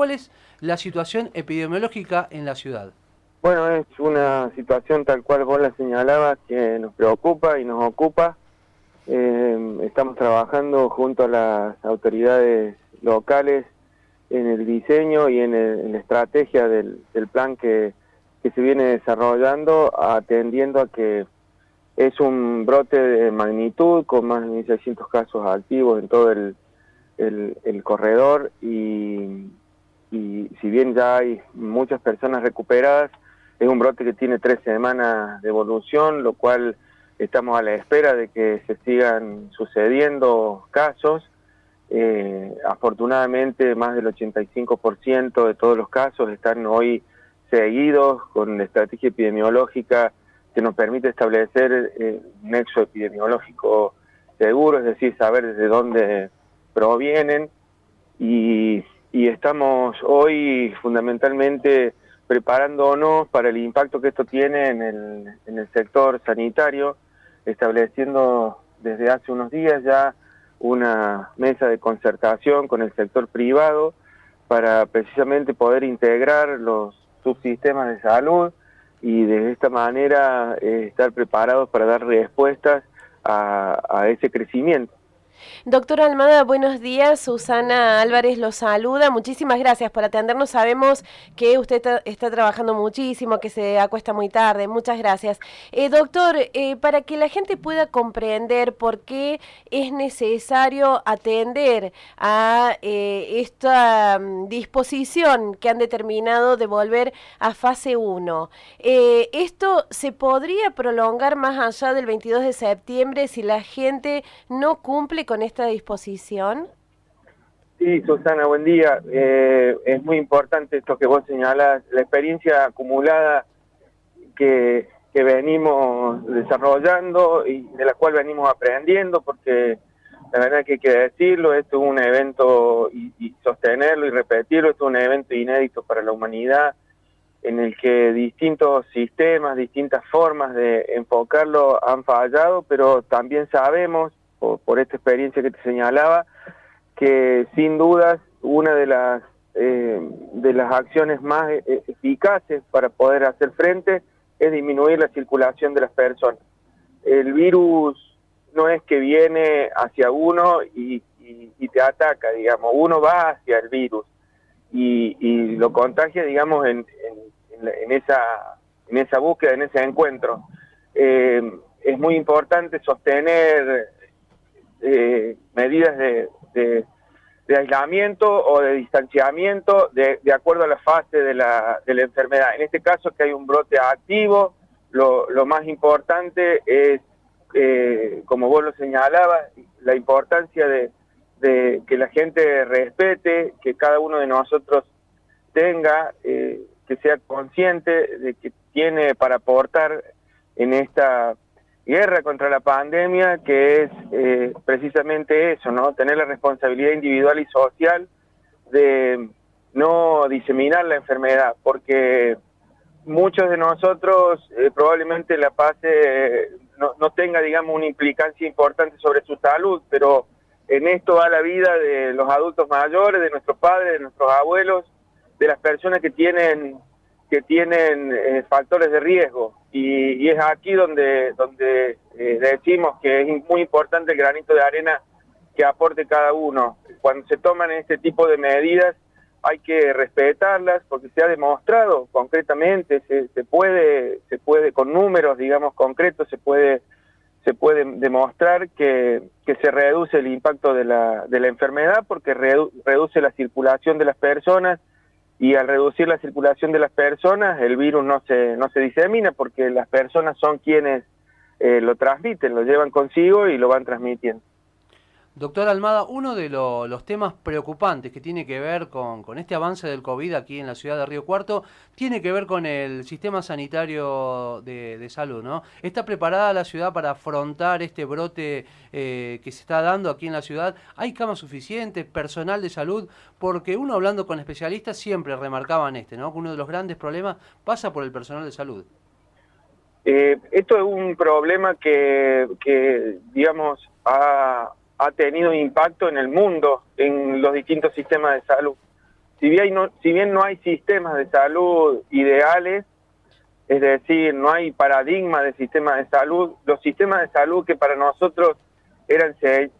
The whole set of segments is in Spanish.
¿Cuál es la situación epidemiológica en la ciudad? Bueno, es una situación tal cual vos la señalabas que nos preocupa y nos ocupa. Eh, estamos trabajando junto a las autoridades locales en el diseño y en, la estrategia del, plan que, se viene desarrollando, atendiendo a que es un brote de magnitud con más de 1.600 casos activos en todo el, corredor y, y si bien ya hay muchas personas recuperadas, es un brote que tiene tres semanas de evolución, lo cual estamos a la espera de que se sigan sucediendo casos. Eh, afortunadamente, más del 85% de todos los casos están hoy seguidos con la estrategia epidemiológica que nos permite establecer eh, un nexo epidemiológico seguro, es decir, saber desde dónde provienen. Y, y estamos hoy fundamentalmente preparándonos para el impacto que esto tiene en el, en el sector sanitario, estableciendo desde hace unos días ya una mesa de concertación con el sector privado para precisamente poder integrar los subsistemas de salud y de esta manera eh, estar preparados para dar respuestas a ese crecimiento. Doctora Almada, buenos días. Susana Álvarez los saluda. Muchísimas gracias por atendernos. Sabemos que usted está, trabajando muchísimo, que se acuesta muy tarde. Muchas gracias. Eh, doctor, eh, para que la gente pueda comprender por qué es necesario atender a eh, esta mm, disposición que han determinado de volver a fase 1, ¿esto se podría prolongar más allá del 22 de septiembre si la gente no cumple con esta disposición? Sí, Susana, buen día. Eh, es muy importante esto que vos señalás, la experiencia acumulada que, que venimos desarrollando y de la cual venimos aprendiendo, porque la verdad que hay que decirlo, esto es un evento y, sostenerlo y repetirlo, es un evento inédito para la humanidad en el que distintos sistemas, distintas formas de enfocarlo han fallado, pero también sabemos por, esta experiencia que te señalaba, que sin dudas una de las eh, de las acciones más e, eficaces para poder hacer frente es disminuir la circulación de las personas. El virus no es que viene hacia uno y, te ataca, digamos, uno va hacia el virus y, lo contagia, digamos, en, en, esa, en esa búsqueda, en ese encuentro. Eh, es muy importante sostener eh, medidas de, aislamiento o de distanciamiento de, de, acuerdo a la fase de la, de la enfermedad. En este caso que hay un brote activo, lo, más importante es, eh, como vos lo señalabas, la importancia de, de, que la gente respete, que cada uno de nosotros tenga, eh, que sea consciente de que tiene para aportar en esta guerra contra la pandemia, que es eh, precisamente eso, ¿no? Tener la responsabilidad individual y social de no diseminar la enfermedad, porque muchos de nosotros eh, probablemente la pase, no, no, tenga, digamos, una implicancia importante sobre su salud, pero en esto va la vida de los adultos mayores, de nuestros padres, de nuestros abuelos, de las personas que tienen que tienen eh, factores de riesgo y, es aquí donde, donde eh, decimos que es muy importante el granito de arena que aporte cada uno. Cuando se toman este tipo de medidas hay que respetarlas porque se ha demostrado concretamente, se puede, se puede con números, digamos, concretos, se puede se puede demostrar que, que se reduce el impacto de la, de la enfermedad porque reduce la circulación de las personas, y al reducir la circulación de las personas el virus no se, no se disemina porque las personas son quienes eh, lo transmiten, lo llevan consigo y lo van transmitiendo. Doctor Almada, uno de los temas preocupantes que tiene que ver con, este avance del COVID aquí en la ciudad de Río Cuarto tiene que ver con el sistema sanitario de, salud, ¿no? ¿Está preparada la ciudad para afrontar este brote eh, que se está dando aquí en la ciudad? ¿Hay camas suficientes, personal de salud? Porque uno hablando con especialistas siempre remarcaban este, ¿no? Que uno de los grandes problemas pasa por el personal de salud. Eh, esto es un problema que, que digamos, ha ha tenido impacto en el mundo, en los distintos sistemas de salud. si bien, no, hay sistemas de salud ideales, es decir, no hay paradigma de sistema de salud, los sistemas de salud que para nosotros eran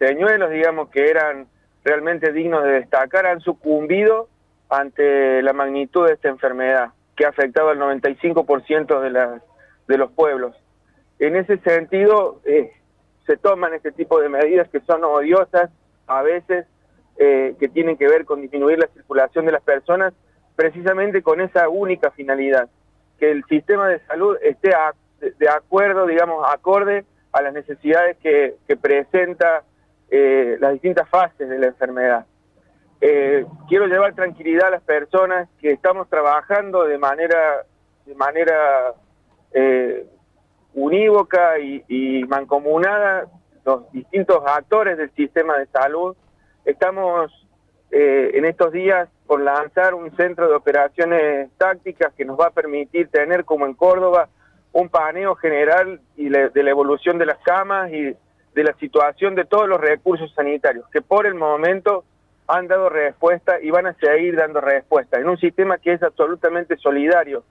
señuelos, digamos, que eran realmente dignos de destacar, han sucumbido ante la magnitud de esta enfermedad, que ha afectado al 95% de, de los pueblos. En ese sentido, eh, se toman este tipo de medidas que son odiosas, a veces, eh, que tienen que ver con disminuir la circulación de las personas, precisamente con esa única finalidad, que el sistema de salud esté de acuerdo, digamos, acorde a las necesidades que, presenta eh, las distintas fases de la enfermedad. Eh, quiero llevar tranquilidad a las personas que estamos trabajando de manera, de manera unívoca y, y mancomunada los distintos actores del sistema de salud. Estamos eh, en estos días por lanzar un centro de operaciones tácticas que nos va a permitir tener, como en Córdoba, un paneo general y de la evolución de las camas y de la situación de todos los recursos sanitarios, que por el momento han dado respuesta y van a seguir dando respuesta en un sistema que es absolutamente solidario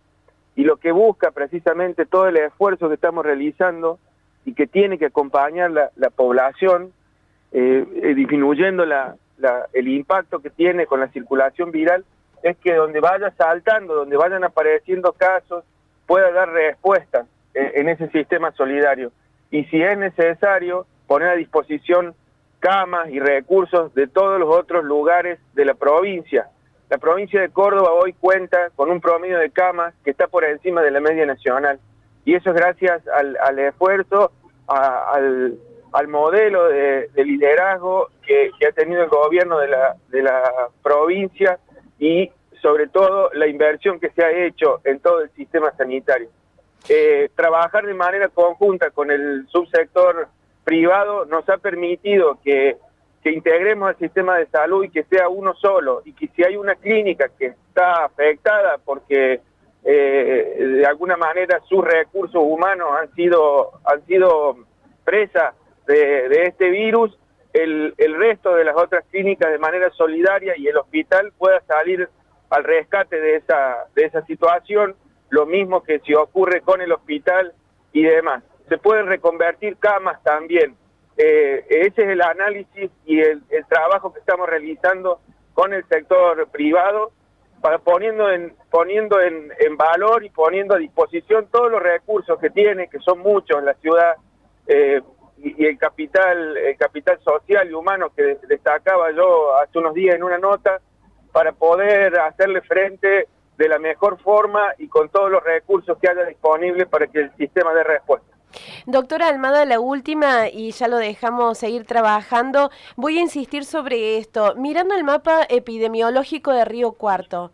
y lo que busca precisamente todo el esfuerzo que estamos realizando y que tiene que acompañar la, la población eh, eh, disminuyendo el impacto que tiene con la circulación viral, es que donde vaya saltando, donde vayan apareciendo casos, pueda dar respuesta en, ese sistema solidario. Y si es necesario, poner a disposición camas y recursos de todos los otros lugares de la provincia. La provincia de Córdoba hoy cuenta con un promedio de camas que está por encima de la media nacional. Y eso es gracias al, esfuerzo, al, al modelo de, liderazgo que, ha tenido el gobierno de la, de la provincia y sobre todo la inversión que se ha hecho en todo el sistema sanitario. Eh, trabajar de manera conjunta con el subsector privado nos ha permitido que, que integremos el sistema de salud y que sea uno solo y que si hay una clínica que está afectada porque eh, de alguna manera sus recursos humanos han sido han sido presa de, este virus, el, el, resto de las otras clínicas de manera solidaria y el hospital pueda salir al rescate de esa, de esa situación, lo mismo que si ocurre con el hospital y demás. Se pueden reconvertir camas también. Eh, ese es el análisis y el, trabajo que estamos realizando con el sector privado, para poniendo en, poniendo en, valor y poniendo a disposición todos los recursos que tiene, que son muchos en la ciudad, eh, y, el capital el capital social y humano que destacaba yo hace unos días en una nota para poder hacerle frente de la mejor forma y con todos los recursos que haya disponibles para que el sistema dé respuesta. Doctora Almada, la última, y ya lo dejamos seguir trabajando, voy a insistir sobre esto. Mirando el mapa epidemiológico de Río Cuarto,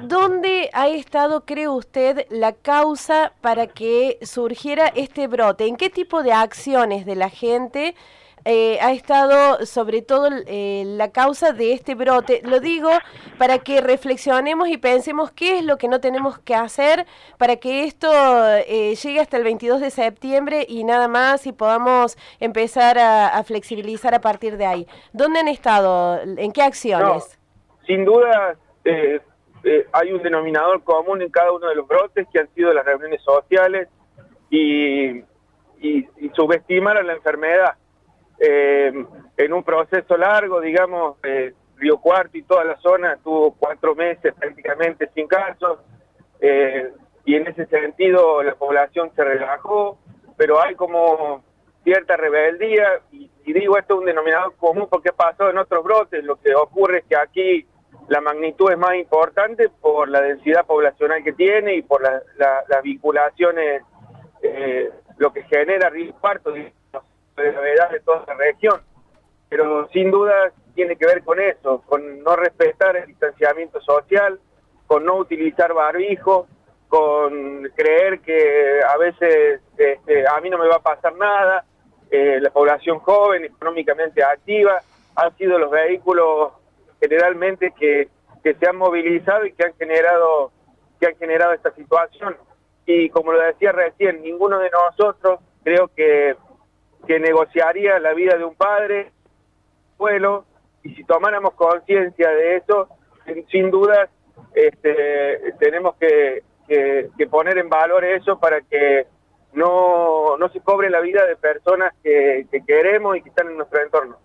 ¿Dónde ha estado, cree usted, la causa para que surgiera este brote? ¿En qué tipo de acciones de la gente eh, ha estado sobre todo eh, la causa de este brote? Lo digo para que reflexionemos y pensemos qué es lo que no tenemos que hacer para que esto eh, llegue hasta el 22 de septiembre y nada más y podamos empezar a, flexibilizar a partir de ahí. ¿Dónde han estado? ¿En qué acciones? sin duda eh, hay un denominador común en cada uno de los brotes que han sido las reuniones sociales y, y, subestimar a la enfermedad. Eh, en un proceso largo, digamos, eh, Río Cuarto y toda la zona tuvo cuatro meses prácticamente sin casos. Y en ese sentido la población se relajó, pero hay como cierta rebeldía y, y digo esto es un denominador común porque pasó en otros brotes, lo que ocurre es que aquí la magnitud es más importante por la densidad poblacional que tiene y por las vinculaciones, eh, lo que genera Río Cuarto, de la de toda la región. Pero sin duda tiene que ver con eso, con no respetar el distanciamiento social, con no utilizar barbijo, con creer que a veces este, a mí no me va a pasar nada, eh, la población joven, económicamente activa, han sido los vehículos generalmente que, que se han movilizado y que han generado que han generado esta situación y como lo decía recién ninguno de nosotros creo que que negociaría la vida de un padre abuelo y si tomáramos conciencia de eso sin duda este, tenemos que, poner en valor eso para que no, no se cobre la vida de personas que, que queremos y que están en nuestro entorno.